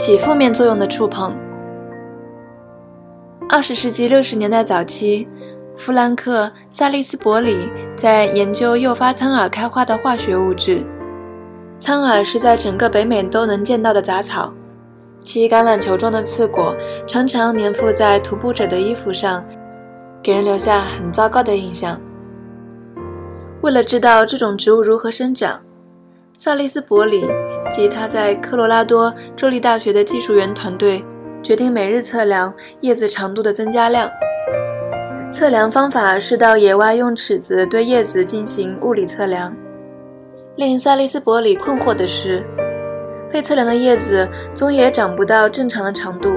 起负面作用的触碰。二十世纪六十年代早期，弗兰克·萨利斯伯里在研究诱发苍耳开花的化学物质。苍耳是在整个北美都能见到的杂草，其橄榄球状的刺果常常粘附在徒步者的衣服上，给人留下很糟糕的印象。为了知道这种植物如何生长，萨利斯伯里及他在科罗拉多州立大学的技术员团队决定每日测量叶子长度的增加量。测量方法是到野外用尺子对叶子进行物理测量。令萨利斯伯里困惑的是，被测量的叶子总也长不到正常的长度。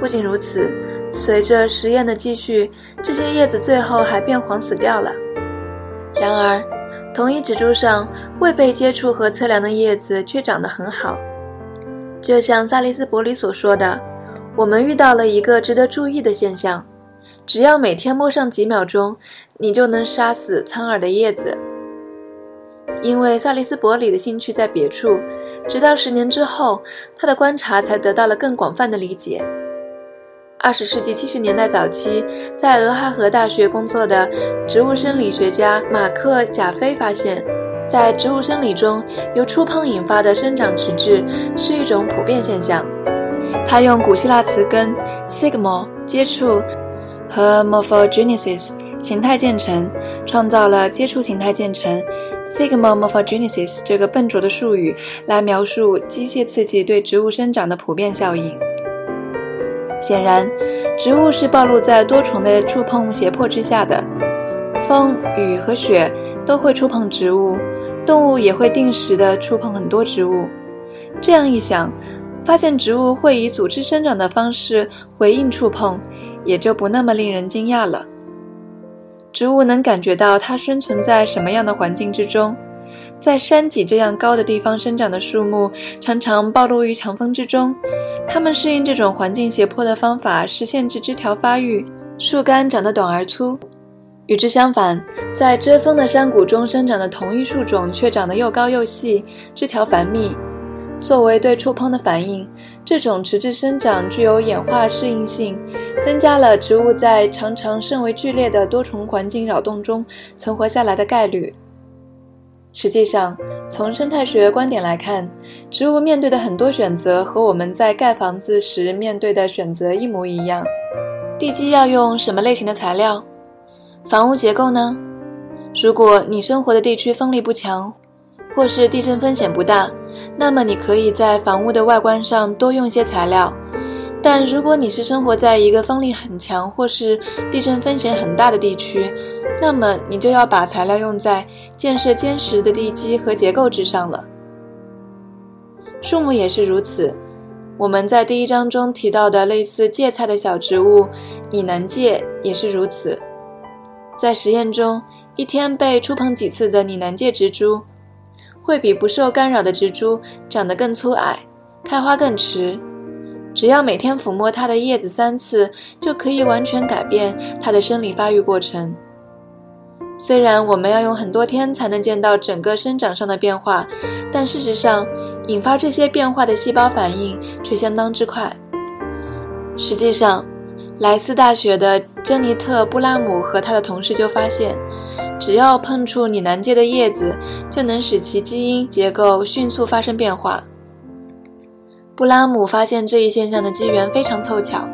不仅如此，随着实验的继续，这些叶子最后还变黄死掉了。然而，同一植株上未被接触和测量的叶子却长得很好。就像萨利斯伯里所说的，我们遇到了一个值得注意的现象：只要每天摸上几秒钟，你就能杀死苍耳的叶子。因为萨利斯伯里的兴趣在别处，直到十年之后，他的观察才得到了更广泛的理解。二十世纪七十年代早期，在俄亥俄大学工作的植物生理学家马克·贾菲发现，在植物生理中，由触碰引发的生长迟滞是一种普遍现象。他用古希腊词根 sigma 接触和 morphogenesis 形态建成，创造了接触形态建成 sigma morphogenesis 这个笨拙的术语，来描述机械刺激对植物生长的普遍效应。显然，植物是暴露在多重的触碰胁迫之下的。风、雨和雪都会触碰植物，动物也会定时的触碰很多植物。这样一想，发现植物会以组织生长的方式回应触碰，也就不那么令人惊讶了。植物能感觉到它生存在什么样的环境之中。在山脊这样高的地方生长的树木，常常暴露于强风之中。它们适应这种环境斜坡的方法是限制枝条发育，树干长得短而粗。与之相反，在遮风的山谷中生长的同一树种却长得又高又细，枝条繁密。作为对触碰的反应，这种迟滞生长具有演化适应性，增加了植物在常常甚为剧烈的多重环境扰动中存活下来的概率。实际上，从生态学观点来看，植物面对的很多选择和我们在盖房子时面对的选择一模一样。地基要用什么类型的材料？房屋结构呢？如果你生活的地区风力不强，或是地震风险不大，那么你可以在房屋的外观上多用一些材料。但如果你是生活在一个风力很强或是地震风险很大的地区，那么你就要把材料用在建设坚实的地基和结构之上了。树木也是如此。我们在第一章中提到的类似芥菜的小植物拟南芥也是如此。在实验中，一天被触碰几次的拟南芥植株，会比不受干扰的植株长得更粗矮，开花更迟。只要每天抚摸它的叶子三次，就可以完全改变它的生理发育过程。虽然我们要用很多天才能见到整个生长上的变化，但事实上，引发这些变化的细胞反应却相当之快。实际上，莱斯大学的珍妮特·布拉姆和他的同事就发现，只要碰触拟南芥的叶子，就能使其基因结构迅速发生变化。布拉姆发现这一现象的机缘非常凑巧。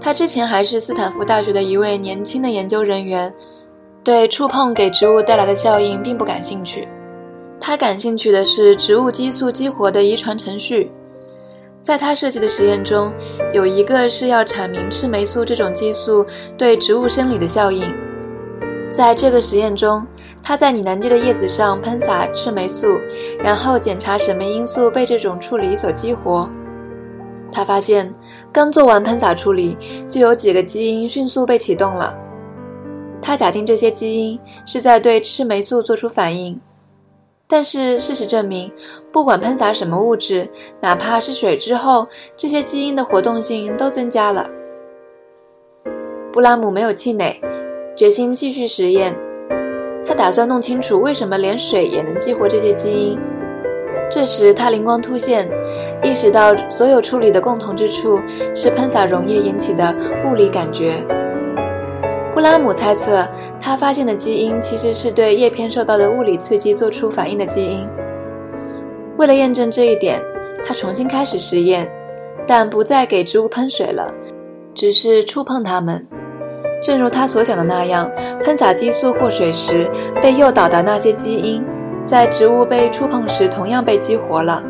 他之前还是斯坦福大学的一位年轻的研究人员，对触碰给植物带来的效应并不感兴趣。他感兴趣的是植物激素激活的遗传程序。在他设计的实验中，有一个是要阐明赤霉素这种激素对植物生理的效应。在这个实验中，他在拟南芥的叶子上喷洒赤霉素，然后检查什么因素被这种处理所激活。他发现，刚做完喷洒处理，就有几个基因迅速被启动了。他假定这些基因是在对赤霉素做出反应，但是事实证明，不管喷洒什么物质，哪怕是水之后，这些基因的活动性都增加了。布拉姆没有气馁，决心继续实验。他打算弄清楚为什么连水也能激活这些基因。这时，他灵光突现，意识到所有处理的共同之处是喷洒溶液引起的物理感觉。布拉姆猜测，他发现的基因其实是对叶片受到的物理刺激做出反应的基因。为了验证这一点，他重新开始实验，但不再给植物喷水了，只是触碰它们。正如他所想的那样，喷洒激素或水时被诱导的那些基因，在植物被触碰时同样被激活了。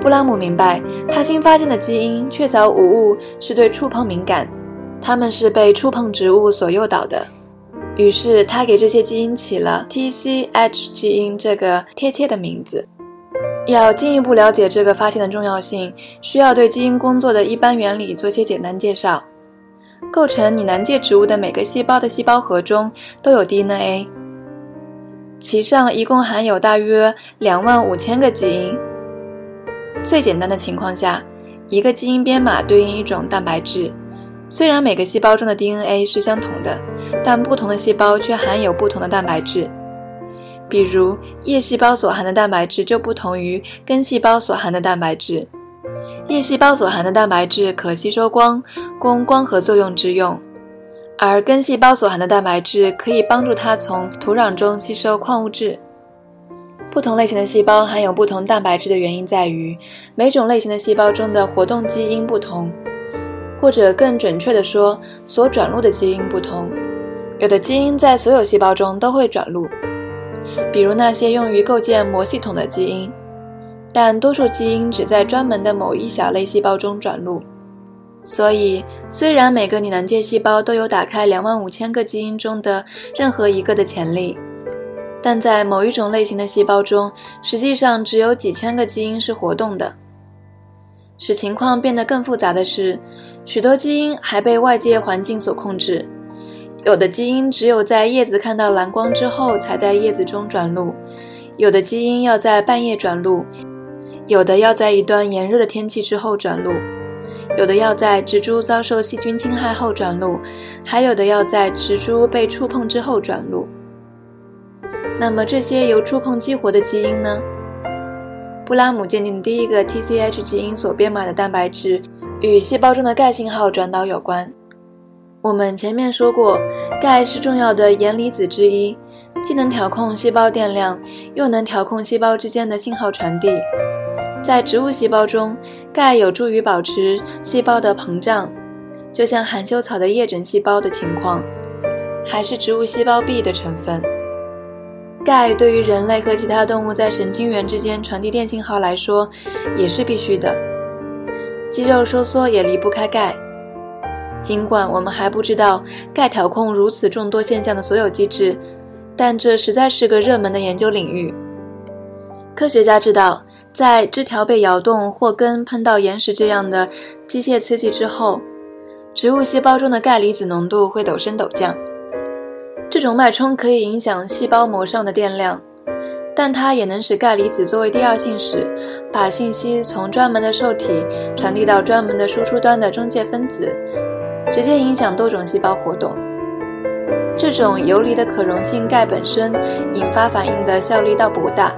布拉姆明白，他新发现的基因确凿无误是对触碰敏感，它们是被触碰植物所诱导的。于是他给这些基因起了 TCH 基因这个贴切的名字。要进一步了解这个发现的重要性，需要对基因工作的一般原理做些简单介绍。构成拟南芥植物的每个细胞的细胞核中都有 DNA，其上一共含有大约两万五千个基因。最简单的情况下，一个基因编码对应一种蛋白质。虽然每个细胞中的 DNA 是相同的，但不同的细胞却含有不同的蛋白质。比如，叶细胞所含的蛋白质就不同于根细胞所含的蛋白质。叶细胞所含的蛋白质可吸收光，供光合作用之用，而根细胞所含的蛋白质可以帮助它从土壤中吸收矿物质。不同类型的细胞含有不同蛋白质的原因在于，每种类型的细胞中的活动基因不同，或者更准确地说，所转录的基因不同。有的基因在所有细胞中都会转录。比如那些用于构建膜系统的基因，但多数基因只在专门的某一小类细胞中转录。所以，虽然每个拟南芥细胞都有打开两万五千个基因中的任何一个的潜力，但在某一种类型的细胞中，实际上只有几千个基因是活动的。使情况变得更复杂的是，许多基因还被外界环境所控制。有的基因只有在叶子看到蓝光之后才在叶子中转录，有的基因要在半夜转录，有的要在一段炎热的天气之后转录，有的要在植株遭受细菌侵害后转录，还有的要在植株被触碰之后转录。那么这些由触碰激活的基因呢？布拉姆鉴定第一个 TCH 基因所编码的蛋白质与细胞中的钙信号转导有关。我们前面说过，钙是重要的盐离子之一，既能调控细胞电量，又能调控细胞之间的信号传递。在植物细胞中，钙有助于保持细胞的膨胀，就像含羞草的叶枕细胞的情况，还是植物细胞壁的成分。钙对于人类和其他动物在神经元之间传递电信号来说，也是必须的。肌肉收缩也离不开钙。尽管我们还不知道钙调控如此众多现象的所有机制，但这实在是个热门的研究领域。科学家知道，在枝条被摇动或根碰到岩石这样的机械刺激之后，植物细胞中的钙离子浓度会陡升陡降。这种脉冲可以影响细胞膜上的电量，但它也能使钙离子作为第二信使，把信息从专门的受体传递到专门的输出端的中介分子。直接影响多种细胞活动。这种游离的可溶性钙本身引发反应的效力倒不大，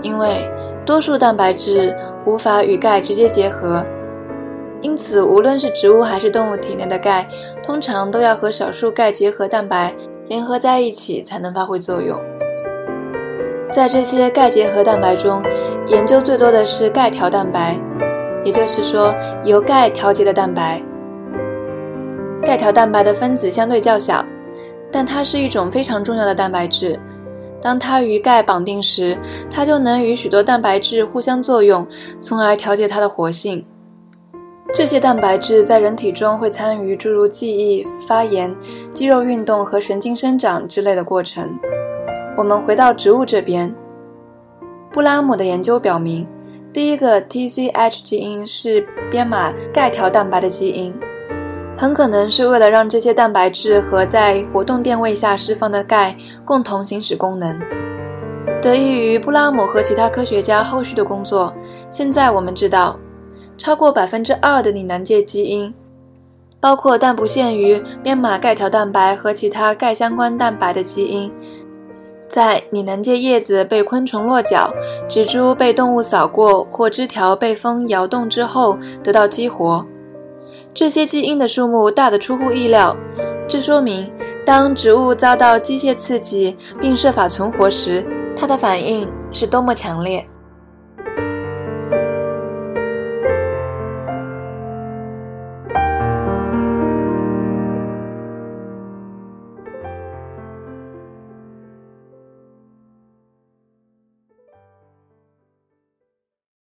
因为多数蛋白质无法与钙直接结合，因此无论是植物还是动物体内的钙，通常都要和少数钙结合蛋白联合在一起才能发挥作用。在这些钙结合蛋白中，研究最多的是钙调蛋白，也就是说由钙调节的蛋白。钙条蛋白的分子相对较小，但它是一种非常重要的蛋白质。当它与钙绑定时，它就能与许多蛋白质互相作用，从而调节它的活性。这些蛋白质在人体中会参与诸如记忆、发炎、肌肉运动和神经生长之类的过程。我们回到植物这边，布拉姆的研究表明，第一个 TCH 基因是编码钙条蛋白的基因。很可能是为了让这些蛋白质和在活动电位下释放的钙共同行使功能。得益于布拉姆和其他科学家后续的工作，现在我们知道，超过百分之二的拟南芥基因，包括但不限于编码钙条蛋白和其他钙相关蛋白的基因，在拟南芥叶子被昆虫落脚、植株被动物扫过或枝条被风摇动之后得到激活。这些基因的数目大得出乎意料，这说明当植物遭到机械刺激并设法存活时，它的反应是多么强烈。